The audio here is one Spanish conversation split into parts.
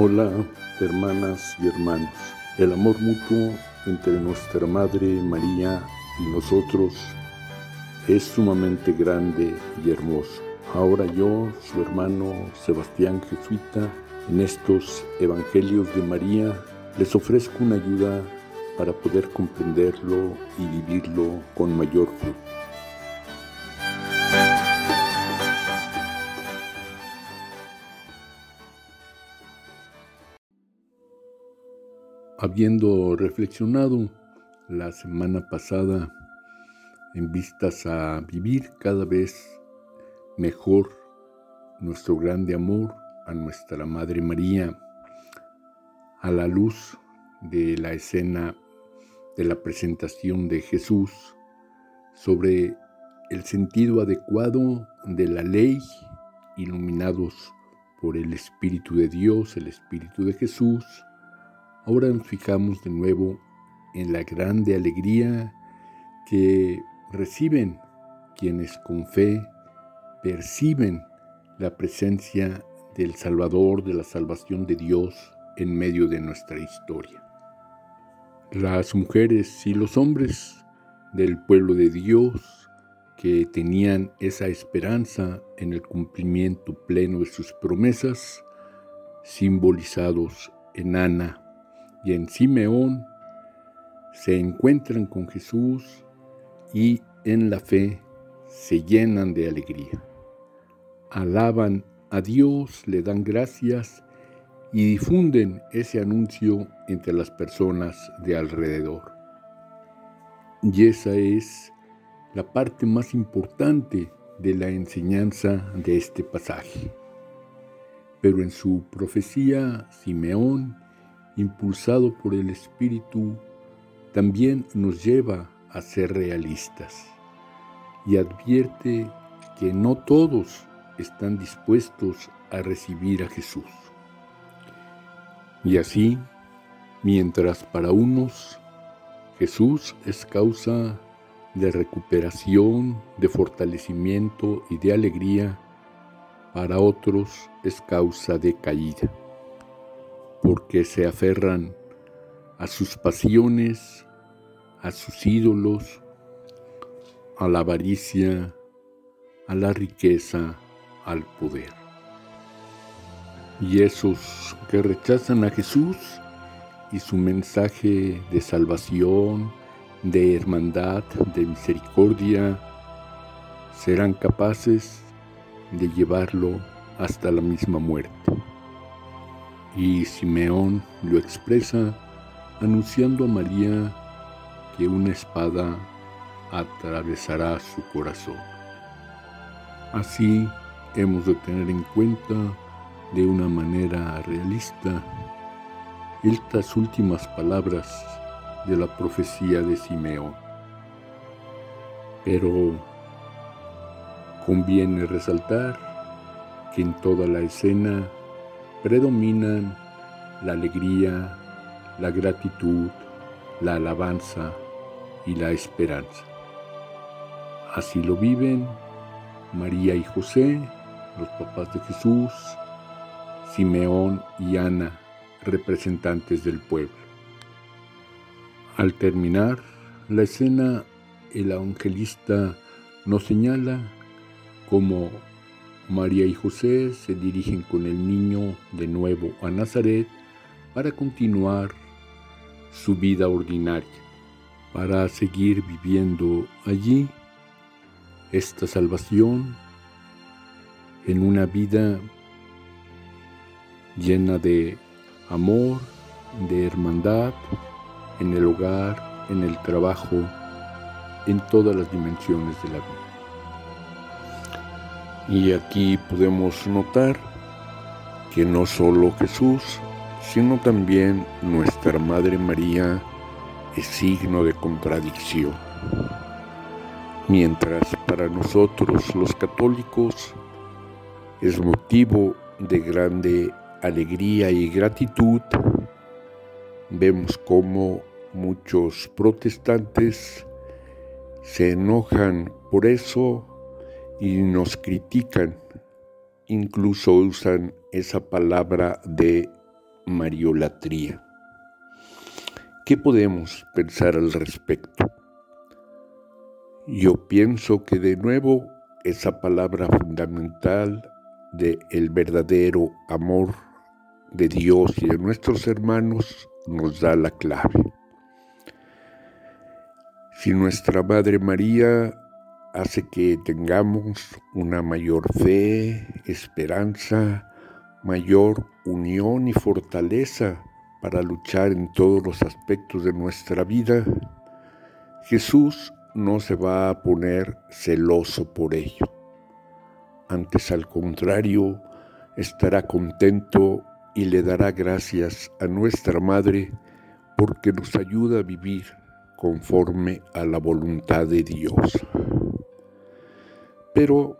Hola, hermanas y hermanos. El amor mutuo entre nuestra Madre María y nosotros es sumamente grande y hermoso. Ahora yo, su hermano Sebastián Jesuita, en estos Evangelios de María, les ofrezco una ayuda para poder comprenderlo y vivirlo con mayor fruto. Habiendo reflexionado la semana pasada en vistas a vivir cada vez mejor nuestro grande amor a nuestra Madre María, a la luz de la escena de la presentación de Jesús sobre el sentido adecuado de la ley, iluminados por el Espíritu de Dios, el Espíritu de Jesús, Ahora nos fijamos de nuevo en la grande alegría que reciben quienes con fe perciben la presencia del Salvador, de la salvación de Dios en medio de nuestra historia. Las mujeres y los hombres del pueblo de Dios que tenían esa esperanza en el cumplimiento pleno de sus promesas, simbolizados en Ana, y en Simeón se encuentran con Jesús y en la fe se llenan de alegría. Alaban a Dios, le dan gracias y difunden ese anuncio entre las personas de alrededor. Y esa es la parte más importante de la enseñanza de este pasaje. Pero en su profecía, Simeón impulsado por el Espíritu, también nos lleva a ser realistas y advierte que no todos están dispuestos a recibir a Jesús. Y así, mientras para unos Jesús es causa de recuperación, de fortalecimiento y de alegría, para otros es causa de caída porque se aferran a sus pasiones, a sus ídolos, a la avaricia, a la riqueza, al poder. Y esos que rechazan a Jesús y su mensaje de salvación, de hermandad, de misericordia, serán capaces de llevarlo hasta la misma muerte y Simeón lo expresa anunciando a María que una espada atravesará su corazón. Así hemos de tener en cuenta de una manera realista estas últimas palabras de la profecía de Simeón. Pero conviene resaltar que en toda la escena predominan la alegría, la gratitud, la alabanza y la esperanza. Así lo viven María y José, los papás de Jesús, Simeón y Ana, representantes del pueblo. Al terminar la escena, el evangelista nos señala como María y José se dirigen con el niño de nuevo a Nazaret para continuar su vida ordinaria, para seguir viviendo allí esta salvación en una vida llena de amor, de hermandad, en el hogar, en el trabajo, en todas las dimensiones de la vida. Y aquí podemos notar que no solo Jesús, sino también nuestra Madre María es signo de contradicción. Mientras para nosotros los católicos es motivo de grande alegría y gratitud, vemos cómo muchos protestantes se enojan por eso y nos critican, incluso usan esa palabra de mariolatría. ¿Qué podemos pensar al respecto? Yo pienso que de nuevo esa palabra fundamental de el verdadero amor de Dios y de nuestros hermanos nos da la clave. Si nuestra Madre María hace que tengamos una mayor fe, esperanza, mayor unión y fortaleza para luchar en todos los aspectos de nuestra vida, Jesús no se va a poner celoso por ello. Antes al contrario, estará contento y le dará gracias a nuestra Madre porque nos ayuda a vivir conforme a la voluntad de Dios. Pero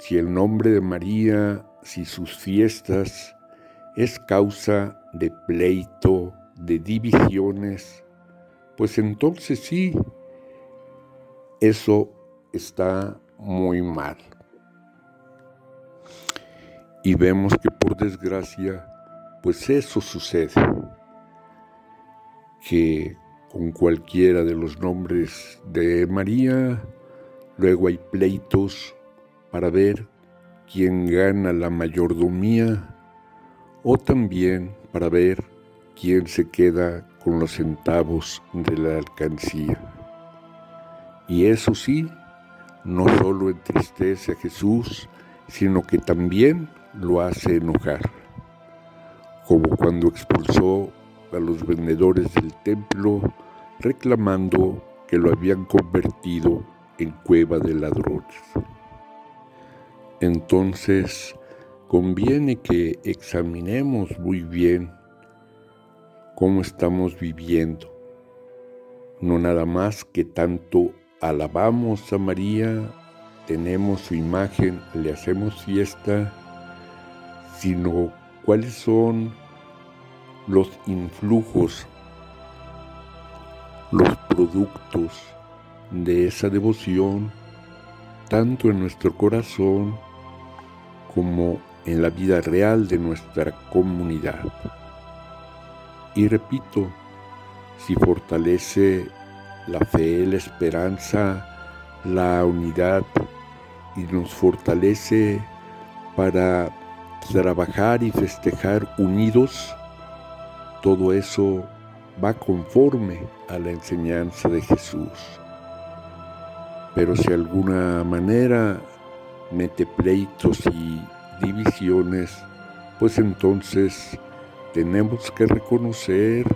si el nombre de María, si sus fiestas es causa de pleito, de divisiones, pues entonces sí, eso está muy mal. Y vemos que por desgracia, pues eso sucede, que con cualquiera de los nombres de María, luego hay pleitos para ver quién gana la mayordomía o también para ver quién se queda con los centavos de la alcancía. Y eso sí, no solo entristece a Jesús, sino que también lo hace enojar, como cuando expulsó a los vendedores del templo reclamando que lo habían convertido en cueva de ladrones. Entonces, conviene que examinemos muy bien cómo estamos viviendo, no nada más que tanto alabamos a María, tenemos su imagen, le hacemos fiesta, sino cuáles son los influjos, los productos de esa devoción, tanto en nuestro corazón como en la vida real de nuestra comunidad. Y repito, si fortalece la fe, la esperanza, la unidad y nos fortalece para trabajar y festejar unidos, todo eso va conforme a la enseñanza de Jesús. Pero si de alguna manera mete pleitos y divisiones, pues entonces tenemos que reconocer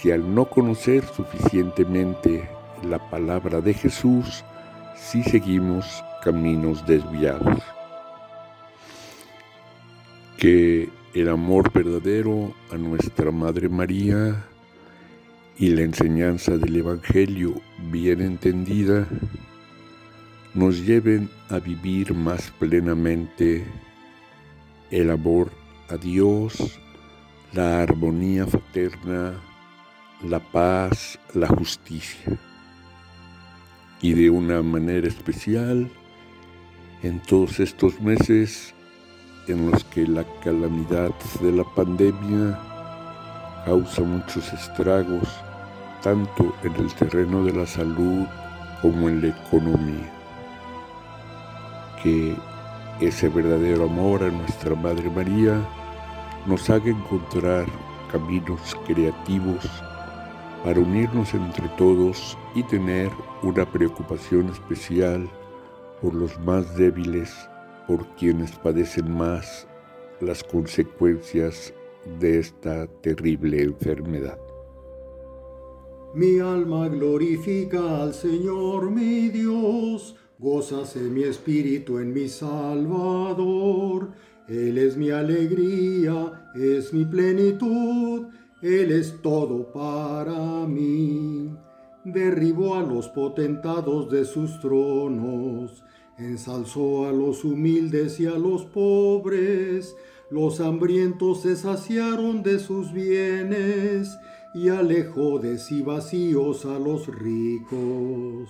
que al no conocer suficientemente la palabra de Jesús, sí seguimos caminos desviados. Que el amor verdadero a nuestra Madre María y la enseñanza del Evangelio bien entendida nos lleven a vivir más plenamente el amor a Dios, la armonía fraterna, la paz, la justicia. Y de una manera especial, en todos estos meses en los que la calamidad de la pandemia causa muchos estragos, tanto en el terreno de la salud como en la economía. Que ese verdadero amor a nuestra Madre María nos haga encontrar caminos creativos para unirnos entre todos y tener una preocupación especial por los más débiles, por quienes padecen más las consecuencias de esta terrible enfermedad. Mi alma glorifica al Señor mi Dios, gózase mi espíritu en mi Salvador. Él es mi alegría, es mi plenitud él es todo para mí. Derribó a los potentados de sus tronos, ensalzó a los humildes y a los pobres, los hambrientos se saciaron de sus bienes y alejó de sí vacíos a los ricos.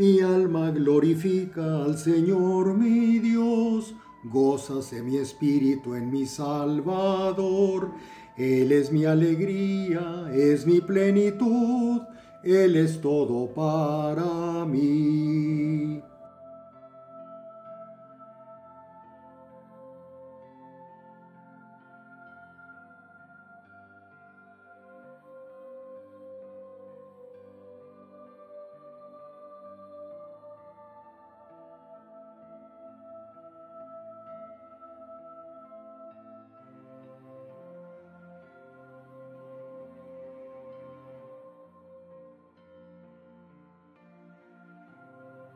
Mi alma glorifica al Señor mi Dios, gózase mi espíritu en mi Salvador. Él es mi alegría, es mi plenitud, Él es todo para mí.